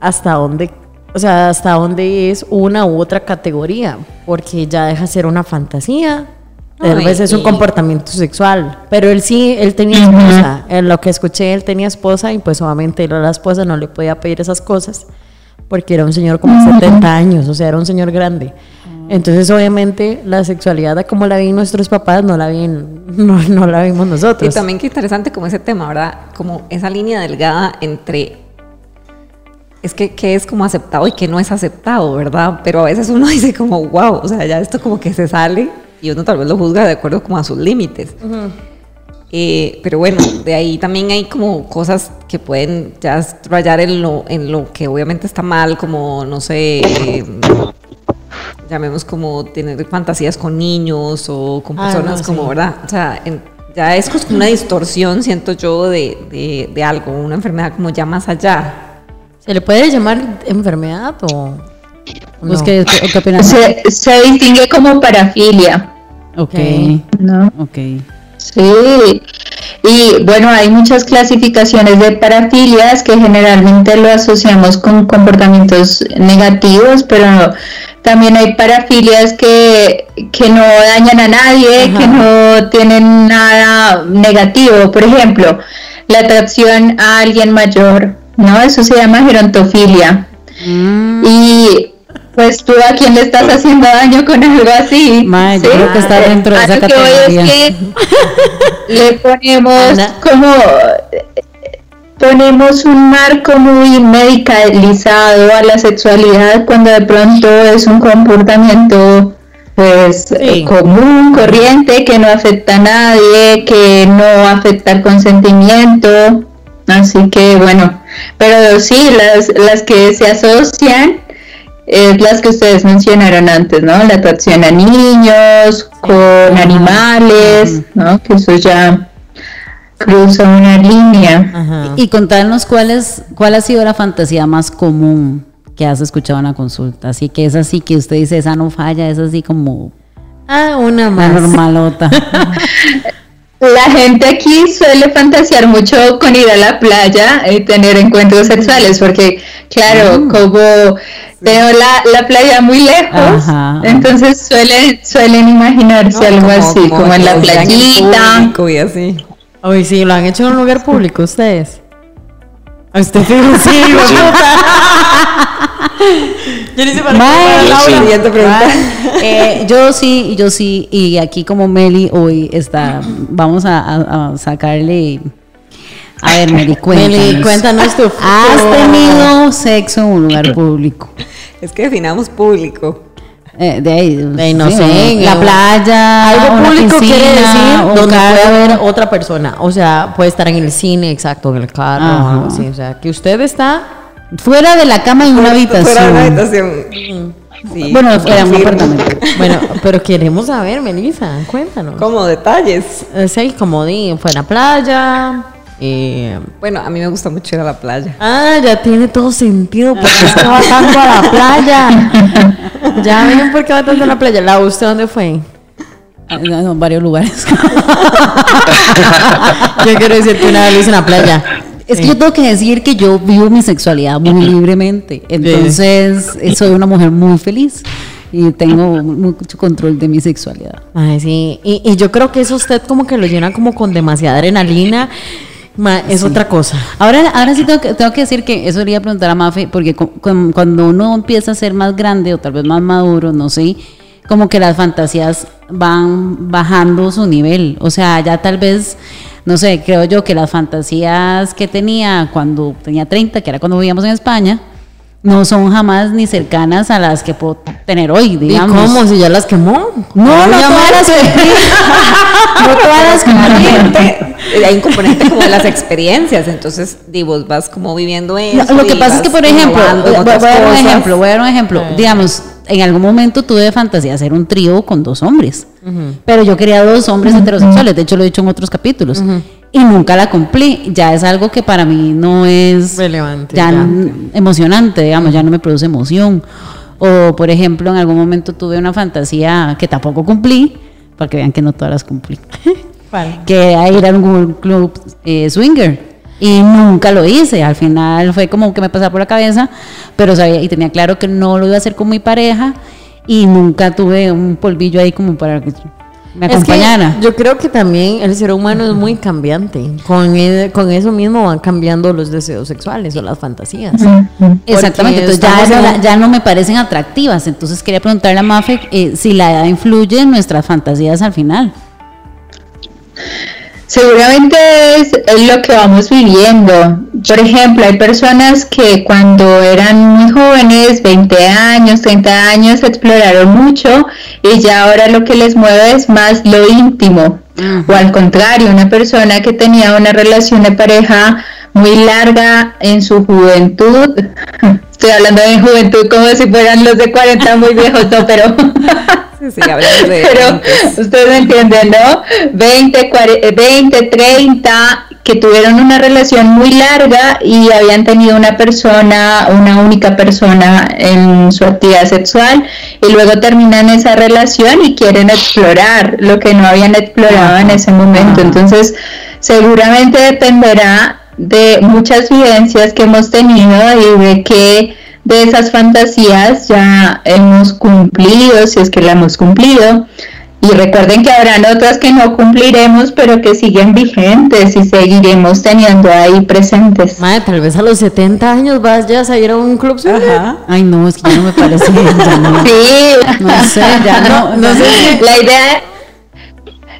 S3: ¿hasta dónde? O sea, ¿hasta dónde es una u otra categoría? Porque ya deja ser una fantasía, Tal vez es un comportamiento sexual, pero él sí, él tenía esposa. En lo que escuché, él tenía esposa y pues obviamente él a la esposa no le podía pedir esas cosas porque era un señor como 70 años, o sea, era un señor grande. Entonces, obviamente, la sexualidad como la vi nuestros papás, no la vi, no, no la vimos nosotros.
S2: Y también qué interesante como ese tema, ¿verdad? Como esa línea delgada entre es que, que, es como aceptado y que no es aceptado, ¿verdad? Pero a veces uno dice como, wow, o sea, ya esto como que se sale y uno tal vez lo juzga de acuerdo como a sus límites. Eh, pero bueno, de ahí también hay como cosas que pueden ya rayar en lo, en lo que obviamente está mal, como, no sé, eh, llamemos como tener fantasías con niños o con ah, personas como, ¿verdad? O sea, ya es como una distorsión, siento yo, de, de, algo, una enfermedad como ya más allá.
S3: ¿Se le puede llamar enfermedad o...?
S4: No. ¿Qué, se, se distingue como parafilia.
S3: Ok.
S4: ¿No?
S3: Ok.
S4: Sí. Y bueno, hay muchas clasificaciones de parafilias que generalmente lo asociamos con comportamientos negativos, pero también hay parafilias que, que no dañan a nadie, que no tienen nada negativo. Por ejemplo, la atracción a alguien mayor, ¿no? Eso se llama gerontofilia. Mm. Y pues tú a quién le estás haciendo daño con algo así.
S3: Mae, yo creo que está dentro de esa categoría. Que
S4: le ponemos como ponemos un marco muy medicalizado a la sexualidad cuando de pronto es un comportamiento pues común, corriente, que no afecta a nadie, que no afecta al consentimiento. Así que bueno, pero sí, las, las que se asocian es las que ustedes mencionaron antes, ¿no? La atracción a niños, con animales, ¿no? Que eso ya cruza una línea.
S6: Y contarnos cuál, es, cuál ha sido la fantasía más común que has escuchado en la consulta. Así que es así que usted dice, esa no falla, es así como...
S3: Ah, una más.
S6: normalota.
S4: La gente aquí suele fantasear mucho con ir a la playa y tener encuentros sexuales, porque claro, mm. como veo la, playa muy lejos, entonces suelen, suelen imaginarse algo así, como, en la playita.
S3: y así. Uy, sí, lo han hecho en un lugar público ustedes. Usted sí,
S6: yo ni sé para qué pregunta. Eh, yo sí, yo sí, y aquí como Meli hoy está, vamos a, sacarle. A ver, Meli, cuéntanos. Meli,
S3: cuéntanos tu
S6: ¿Has tenido sexo en un lugar público?
S2: Es que definamos público.
S6: Eh, de ahí, no sé,
S3: la playa,
S6: algo público quiere decir
S3: donde puede haber otra persona, o sea, puede estar en el cine, exacto, en el carro, o algo así, o sea, que usted está
S6: fuera de la cama en una habitación. Fuera de una habitación.
S3: Sí, bueno, fuera un apartamento. bueno, pero queremos saber, Melissa, cuéntanos.
S2: Como detalles.
S3: Eh, sí, como di, fue a la playa,
S2: eh, bueno, a mí me gusta mucho ir a la playa.
S3: Ah, ya tiene todo sentido porque estaba tanto a la playa. ya ven por qué va tanto a la playa. ¿La usted dónde fue?
S6: En varios lugares.
S3: yo quiero decir que una vez en la playa.
S6: Es que yo tengo que decir que yo vivo mi sexualidad muy libremente. Entonces, soy una mujer muy feliz y tengo mucho control de mi sexualidad.
S3: Ay, sí. Y, y, yo creo que eso usted como que lo llena como con demasiada adrenalina es otra cosa.
S6: Ahora, ahora sí tengo que, tengo que decir que eso quería preguntar a Mafe, porque cuando uno empieza a ser más grande o tal vez más maduro, no sé, como que las fantasías van bajando su nivel. O sea, ya tal vez, no sé, creo yo que las fantasías que tenía cuando tenía 30, que era cuando vivíamos en España, no son jamás ni cercanas a las que puedo tener hoy, digamos.
S3: ¿Y cómo? ¿Si ya las quemó?
S6: No, no, no todas las
S2: No todas las. Hay un componente como de las experiencias, entonces, digo, vas como viviendo eso.
S6: lo que pasa es que, por ejemplo, voy, a dar un ejemplo, voy a dar un ejemplo. Digamos, en algún momento tuve fantasía hacer un trío con dos hombres, pero yo quería dos hombres heterosexuales, de hecho lo he dicho en otros capítulos y nunca la cumplí. Ya es algo que para mí no es
S3: relevante,
S6: ya, emocionante, digamos, ya no me produce emoción. O, por ejemplo, en algún momento tuve una fantasía que tampoco cumplí, para que vean que no todas las cumplí. Que era ir a un club eh, swinger. Y nunca lo hice. Al final fue como que me pasaba por la cabeza, pero sabía y tenía claro que no lo iba a hacer con mi pareja y nunca tuve un polvillo ahí como para que me acompañara.
S3: yo creo que también el ser humano es muy cambiante. Con, con eso mismo van cambiando los deseos sexuales o las fantasías.
S6: Exactamente, entonces ya, ya, no me parecen atractivas. Entonces quería preguntarle a Mafe eh, si la edad influye en nuestras fantasías al final.
S4: Seguramente es, lo que vamos viviendo. Por ejemplo, hay personas que cuando eran muy jóvenes, 20 años, 30 años, exploraron mucho y ya ahora lo que les mueve es más lo íntimo. O al contrario, una persona que tenía una relación de pareja muy larga en su juventud, estoy hablando de juventud como si fueran los de 40 muy viejos, no, pero Pero ustedes entienden, ¿no? 20, 20, 30, que tuvieron una relación muy larga y habían tenido una persona, una única persona en su actividad sexual y luego terminan esa relación y quieren explorar lo que no habían explorado en ese momento. Entonces, seguramente dependerá de muchas vivencias que hemos tenido y de qué de esas fantasías ya hemos cumplido, si es que la hemos cumplido. Y recuerden que habrán otras que no cumpliremos, pero que siguen vigentes y seguiremos teniendo ahí presentes.
S3: Madre, tal vez a los 70 años vas ya a ir a un club.
S6: Ajá. Ay, no, es que ya no me parece. no.
S4: Sí.
S6: No sé, ya no. no sé.
S4: La idea,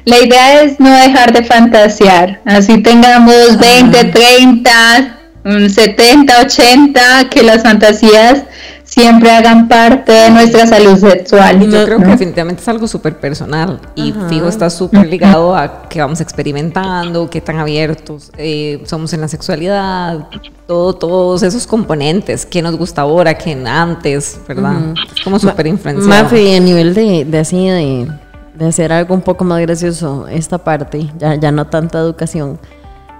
S4: la idea es no dejar de fantasear. Así tengamos 20, 30, 70, 80, que las fantasías siempre hagan parte de nuestra salud sexual.
S2: Yo creo que definitivamente es algo súper personal y fijo está súper ligado a que vamos experimentando, qué tan abiertos eh, somos en la sexualidad, todo, todos esos componentes, qué nos gusta ahora, qué antes, ¿verdad? Es como súper influenciado.
S3: Mafi, a nivel de, de así, de, de, hacer algo un poco más gracioso, esta parte, ya, ya no tanta educación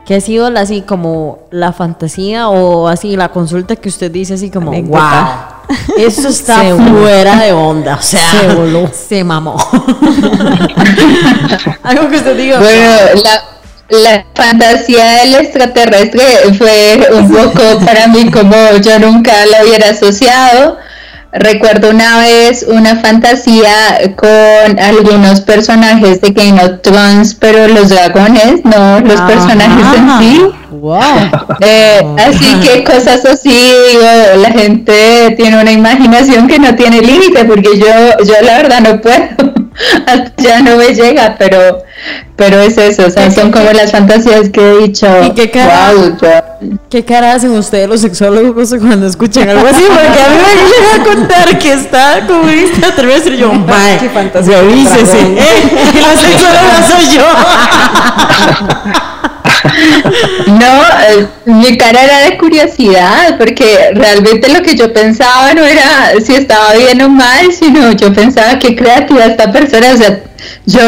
S3: que ha sido así como la fantasía o así la consulta que usted dice así como wow eso está fuera de onda o sea se voló. se mamó. Algo que usted diga.
S4: Bueno la la fantasía del extraterrestre fue un poco para mí como yo nunca la hubiera asociado recuerdo una vez una fantasía con algunos personajes de Game of Thrones, pero los dragones, no los personajes en sí. Wow. Eh, así que cosas así, digo, la gente tiene una imaginación que no tiene límite, porque yo, yo la verdad no puedo. ya no me llega, pero, pero es eso, o sea, son como las fantasías que he dicho.
S3: ¿Y qué cara, ¿qué cara hacen ustedes los sexólogos cuando escuchan algo así? Porque a mí me llega a contar que está como extraterrestre y yo, ¡ay, qué fantasía! Revísese, ¿eh? la sexóloga soy yo.
S4: No, eh, mi cara era de curiosidad, porque realmente lo que yo pensaba no era si estaba bien o mal, sino yo pensaba que creativa esta persona, o sea, yo,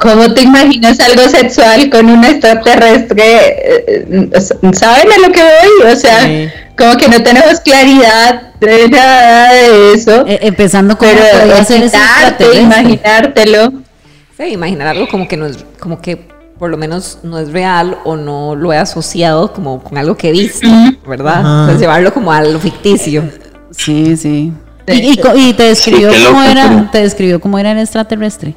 S4: ¿cómo te imaginas algo sexual con un extraterrestre? Eh, ¿Saben a lo que voy? O sea, como que no tenemos claridad de nada de eso.
S6: Eh, empezando con
S4: imaginártelo.
S2: Sí, imaginar algo como que no es, como que por lo menos no es real o no lo he asociado como con algo que he visto, ¿verdad? Entonces llevarlo como a lo ficticio.
S6: Sí, sí. ¿Y, te describió cómo era, te describió cómo era el extraterrestre?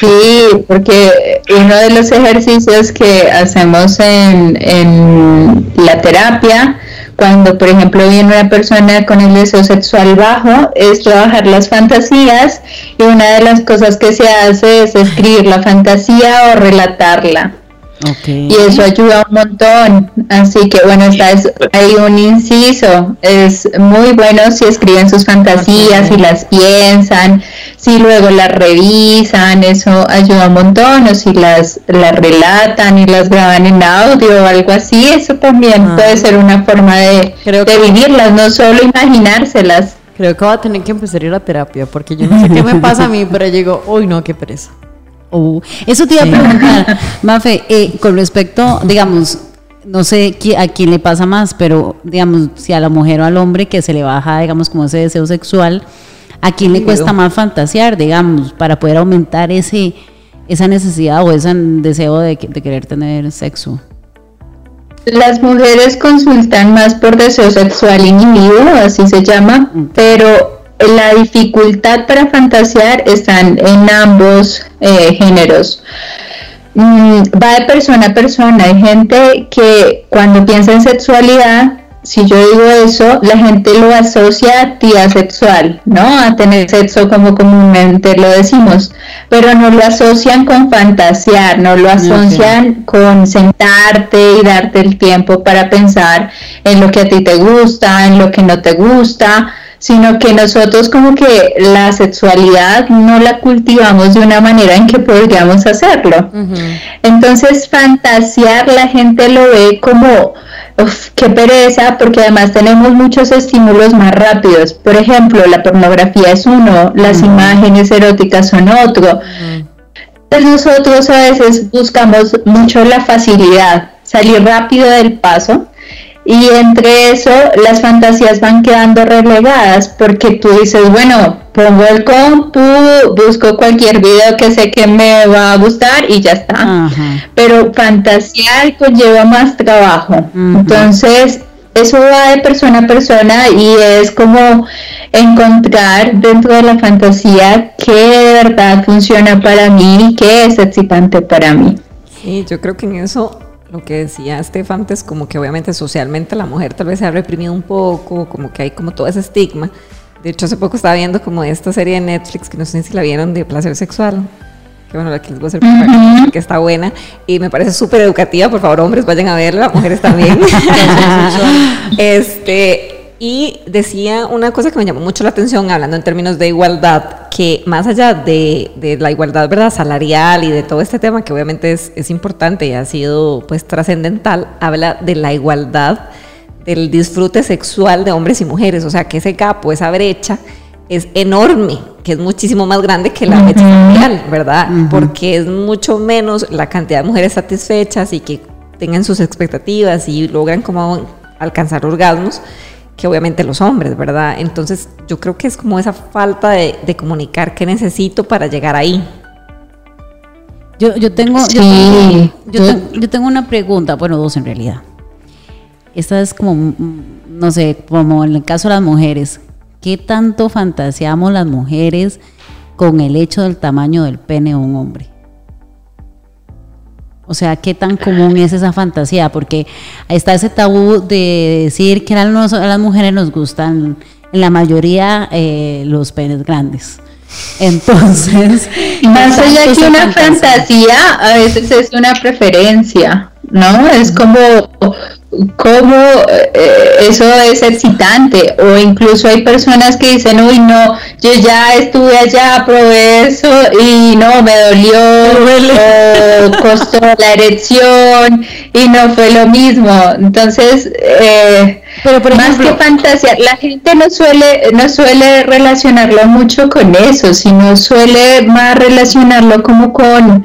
S4: Sí, porque uno de los ejercicios que hacemos en, en la terapia cuando, por ejemplo, viene una persona con el deseo sexual bajo, es trabajar las fantasías y una de las cosas que se hace es escribir la fantasía o relatarla. Y eso ayuda un montón. Así que bueno, está hay un inciso. Es muy bueno si escriben sus fantasías, y las piensan, si luego las revisan, eso ayuda un montón. O si las, las relatan y las graban en audio o algo así, eso también ah. puede ser una forma de, de vivirlas, no solo imaginárselas.
S3: Creo que voy a tener que empezar a ir a terapia porque yo no sé qué me pasa a mí, pero llego, uy, no, qué pereza.
S6: Eso te iba a preguntar, Mafe, eh, con respecto, digamos, no sé a quién le pasa más, pero digamos, si a la mujer o al hombre que se le baja, digamos, como ese deseo sexual, ¿a quién le cuesta más fantasear, digamos, para poder aumentar ese esa necesidad o ese deseo de, de querer tener sexo?
S4: Las mujeres consultan más por deseo sexual inhibido, así se llama, pero la dificultad para fantasear están en ambos eh, géneros. Mm, va de persona a persona. Hay gente que cuando piensa en sexualidad, si yo digo eso, la gente lo asocia a actividad sexual, ¿no? A tener sexo como comúnmente lo decimos, pero no lo asocian con fantasear, no lo asocian con sentarte y darte el tiempo para pensar en lo que a ti te gusta, en lo que no te gusta sino que nosotros como que la sexualidad no la cultivamos de una manera en que podríamos hacerlo. Entonces, fantasear la gente lo ve como, uf, qué pereza, porque además tenemos muchos estímulos más rápidos. Por ejemplo, la pornografía es uno, las imágenes eróticas son otro. Entonces nosotros a veces buscamos mucho la facilidad, salir rápido del paso y entre eso, las fantasías van quedando relegadas porque tú dices, bueno, pongo el compu, busco cualquier video que sé que me va a gustar y ya está. Pero fantasear conlleva más trabajo. Entonces, eso va de persona a persona y es como encontrar dentro de la fantasía qué de verdad funciona para mí y qué es excitante para mí.
S2: Sí, yo creo que en eso lo que decía Estefan es como que obviamente socialmente la mujer tal vez se ha reprimido un poco, como que hay como todo ese estigma. De hecho, hace poco estaba viendo como esta serie de Netflix, que no sé si la vieron, de placer sexual. Que bueno, la que les voy a hacer que está buena. Y me parece súper educativa. Por favor, hombres, vayan a verla, mujeres también. este, y decía una cosa que me llamó mucho la atención, hablando en términos de igualdad, que más allá de, la igualdad ¿verdad? salarial y de todo este tema, que obviamente es, es importante y ha sido pues trascendental, habla de la igualdad del disfrute sexual de hombres y mujeres. O sea, que ese capo, esa brecha, es enorme, que es muchísimo más grande que la brecha salarial, ¿verdad? Porque es mucho menos la cantidad de mujeres satisfechas y que tengan sus expectativas y logran como alcanzar orgasmos que obviamente los hombres, ¿verdad? Entonces yo creo que es como esa falta de, comunicar qué necesito para llegar ahí.
S6: Yo, yo, tengo, yo, tengo, una pregunta, bueno, dos en realidad. esta es como, mm, no sé, como en el caso de las mujeres, ¿qué tanto fantaseamos las mujeres con el hecho del tamaño del pene de un hombre? O sea, ¿qué tan común es esa fantasía? Porque está ese tabú de decir que a, las mujeres nos gustan, en la mayoría, eh, los penes grandes. Entonces,
S4: más allá que una fantasía, a veces es una preferencia, ¿no? Es como cómo eh, eso es excitante. O incluso hay personas que dicen uy no yo ya estuve allá probé eso y no me dolió o costó la erección y no fue lo mismo entonces eh, pero más que fantasía la gente no suele no suele relacionarlo mucho con eso sino suele más relacionarlo como con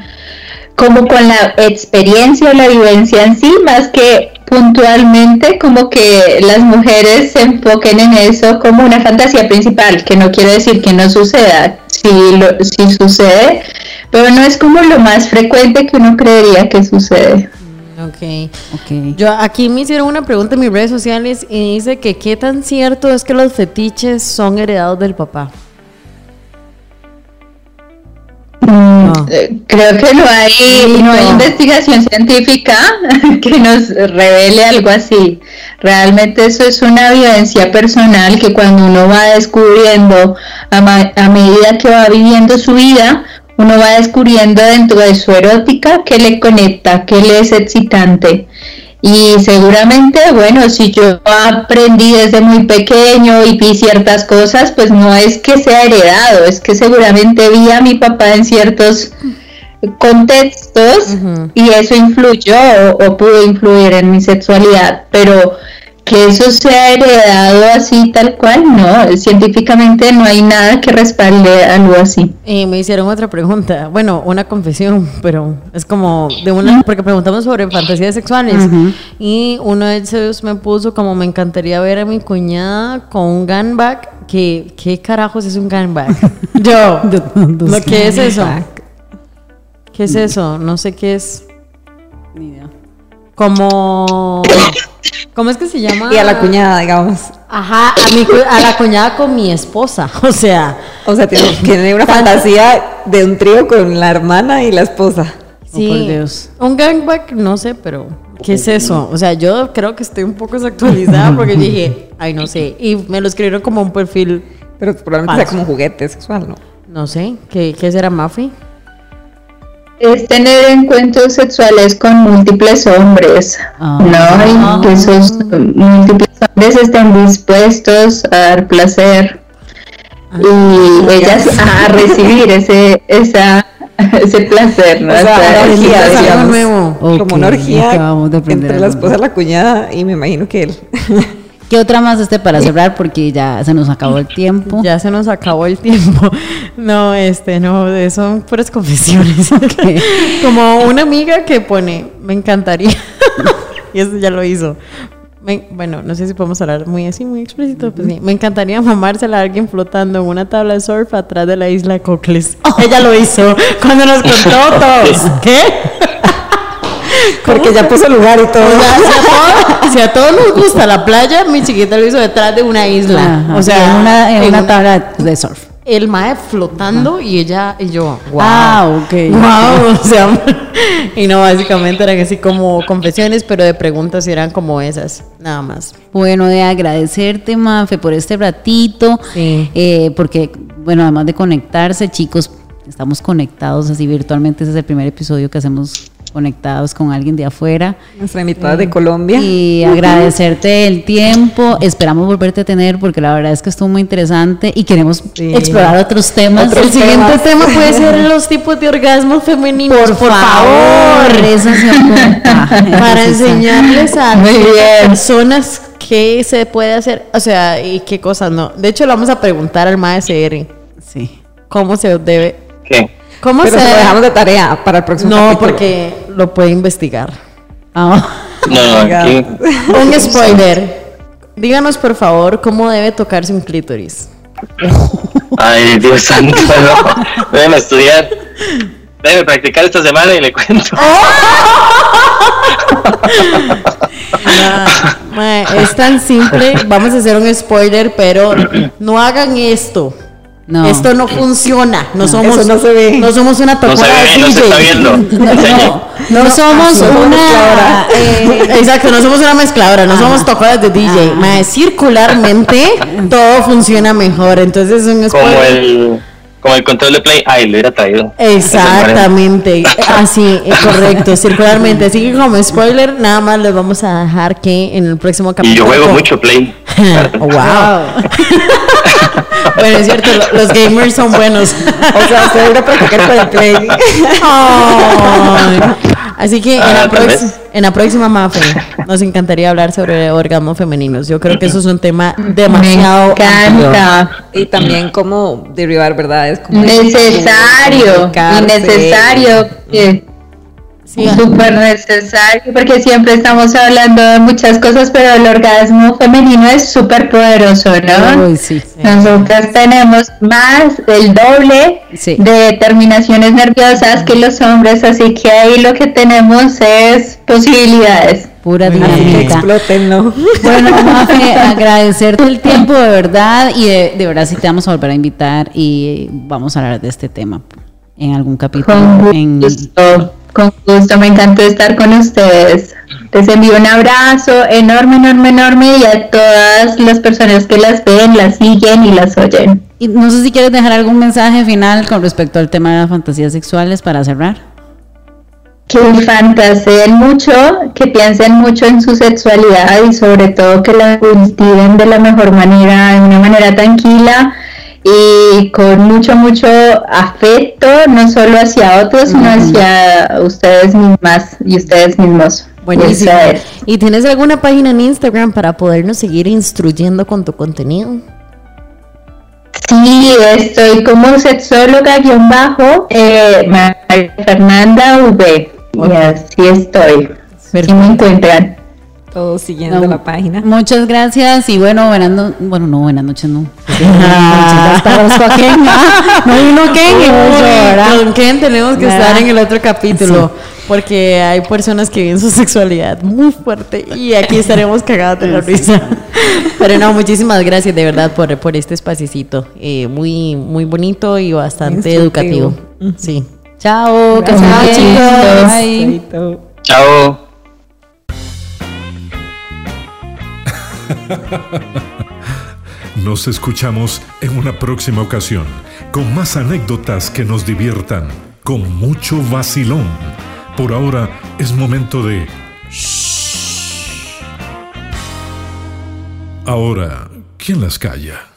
S4: como con la experiencia o la vivencia en sí, más que puntualmente como que las mujeres se enfoquen en eso como una fantasía principal, que no quiere decir que no suceda, si, lo, si sucede, pero no es como lo más frecuente que uno creería que sucede.
S3: Mm, ok, ok. Yo aquí me hicieron una pregunta en mis redes sociales y dice que qué tan cierto es que los fetiches son heredados del papá.
S4: Eh, creo que no hay, no hay investigación científica que nos revele algo así. Realmente eso es una vivencia personal que cuando uno va descubriendo a, a medida que va viviendo su vida, uno va descubriendo dentro de su erótica que le conecta, que le es excitante. Y seguramente, bueno, si yo aprendí desde muy pequeño y vi ciertas cosas, pues no es que sea heredado, es que seguramente vi a mi papá en ciertos contextos y eso influyó o, o, pudo influir en mi sexualidad, pero que eso sea heredado así tal cual, no, científicamente no hay nada que respalde algo así.
S3: Y me hicieron otra pregunta, bueno, una confesión, pero es como de una, porque preguntamos sobre fantasías sexuales y uno de ellos me puso como me encantaría ver a mi cuñada con un gunback, que, ¿qué carajos es un gunback? Yo, ¿no, ¿qué es eso? ¿Qué es eso? No sé qué es. Ni idea. Como ¿Cómo es que se llama?
S2: Y a la cuñada, digamos.
S3: Ajá, a, mi, a la cuñada con mi esposa. O sea.
S2: O sea, tiene, una fantasía de un trío con la hermana y la esposa.
S3: Sí. Oh, por Dios. Un gangbang, no sé, pero. ¿Qué es eso? O sea, yo creo que estoy un poco desactualizada porque dije, ay, no sé. Y me lo escribieron como un perfil.
S2: Pero probablemente sea como juguete sexual, ¿no?
S3: No sé. ¿Qué, qué será Mafi?
S4: Es tener encuentros sexuales con múltiples hombres, ¿no? Y que esos múltiples hombres estén dispuestos a dar placer y ah, ellas a recibir ese esa ese placer, ¿no? O sea,
S2: como una orgía entre la esposa y la cuñada y me imagino que él.
S6: ¿Qué otra más este para cerrar? Porque ya se nos acabó el tiempo.
S3: Ya se nos acabó el tiempo. No, este, no, son puras confesiones. Como una amiga que pone, me encantaría. y eso ya lo hizo. bueno, no sé si podemos hablar muy así, muy explícito. Pues sí. Me encantaría mamársela a alguien flotando en una tabla de surf atrás de la isla Cocles. Ella lo hizo cuando nos contó todos. ¿Qué?
S2: Porque ya puso lugar y todo.
S3: si, a todos, nos gusta la playa, mi chiquita lo hizo detrás de una isla. o sea,
S6: en una, en una tabla de surf.
S3: El mae flotando y ella y yo, wow.
S6: Ah, ok.
S3: Wow, o sea, y no, básicamente eran así como confesiones, pero de preguntas eran como esas, nada más.
S6: Bueno, de agradecerte, Mafe, por este ratito, eh, porque, bueno, además de conectarse, chicos, estamos conectados así virtualmente, ese es el primer episodio que hacemos conectados con alguien de afuera.
S2: Nuestra invitada de Colombia.
S6: Y agradecerte el tiempo. Esperamos volverte a tener porque la verdad es que estuvo muy interesante y queremos explorar otros temas.
S3: el siguiente tema puede ser los tipos de orgasmos femeninos. Por, favor. Para enseñarles a personas qué se puede hacer, o sea, y qué cosas no. De hecho, le vamos a preguntar al maestro
S6: Sí.
S3: ¿Cómo se debe?
S5: ¿Qué?
S3: ¿Cómo
S2: Pero se, lo dejamos de tarea para el próximo
S3: No, porque lo puede investigar.
S5: Ah. No, aquí.
S3: Un spoiler. Díganos, por favor, cómo debe tocarse un clítoris.
S5: Ay, Dios santo, no. Deben estudiar. Debe practicar esta semana y le cuento.
S3: es tan simple. Vamos a hacer un spoiler, pero no hagan esto. No. Esto no funciona. No, somos, no, se ve. no somos una tocada
S5: no se ve, No,
S3: no, somos una. Eh, exacto, no somos una mezcladora, no somos tocadas de DJ. circularmente todo funciona mejor. Entonces es un
S5: spoiler. Como el como el control de play, ay, lo hubiera traído.
S3: Exactamente, así, correcto, circularmente. Así que como spoiler, nada más les vamos a dejar que en el próximo capítulo.
S5: Y yo juego mucho play.
S3: wow. bueno, es cierto, los gamers son buenos. o sea, ustedes a practicar con el play. Así que en, la ah, en, la próxima Mafe nos encantaría hablar sobre orgasmos femeninos. Yo creo que eso es un tema demasiado
S2: Y también cómo derribar verdades. Como
S4: necesario, necesario. Sí, súper necesario porque siempre estamos hablando de muchas cosas, pero el orgasmo femenino es súper poderoso, ¿no? sí, Nosotras tenemos más del doble de terminaciones nerviosas que los hombres, así que ahí lo que tenemos es posibilidades.
S3: Pura dinamita.
S6: Bueno, Mafe, agradecerte el tiempo de verdad y de, de verdad sí te vamos a volver a invitar y vamos a hablar de este tema en algún capítulo. En,
S4: con gusto, me encantó estar con ustedes. Les envío un abrazo enorme, enorme, enorme y a todas las personas que las ven, las siguen y las oyen.
S6: Y no sé si quieres dejar algún mensaje final con respecto al tema de las fantasías sexuales para cerrar.
S4: Que fantaseen mucho, que piensen mucho en su sexualidad y sobre todo que la cultiven de la mejor manera, de una manera tranquila y con mucho, mucho afecto, no solo hacia otros, sino hacia ustedes mismas y ustedes mismos.
S3: Buenísimo. ¿Y tienes alguna página en Instagram para podernos seguir instruyendo con tu contenido?
S4: Sí, estoy como sexóloga-bajo eh, María Fernanda V. Y así estoy. Si me encuentran
S2: todos siguiendo la página.
S6: Muchas gracias y bueno, buenas no, bueno, no, buenas noches no. Ah,
S3: no vino Ken, con Ken tenemos que estar en el otro capítulo. Porque hay personas que viven su sexualidad muy fuerte y aquí estaremos cagados de la risa. Pero no, muchísimas gracias de verdad por, por este espacito. Eh, muy, muy bonito y bastante educativo. Sí. Chao, que chicos.
S5: Bye. Chao.
S1: Nos escuchamos en una próxima ocasión con más anécdotas que nos diviertan, con mucho vacilón. Por ahora es momento de... Ahora, ¿quién las calla?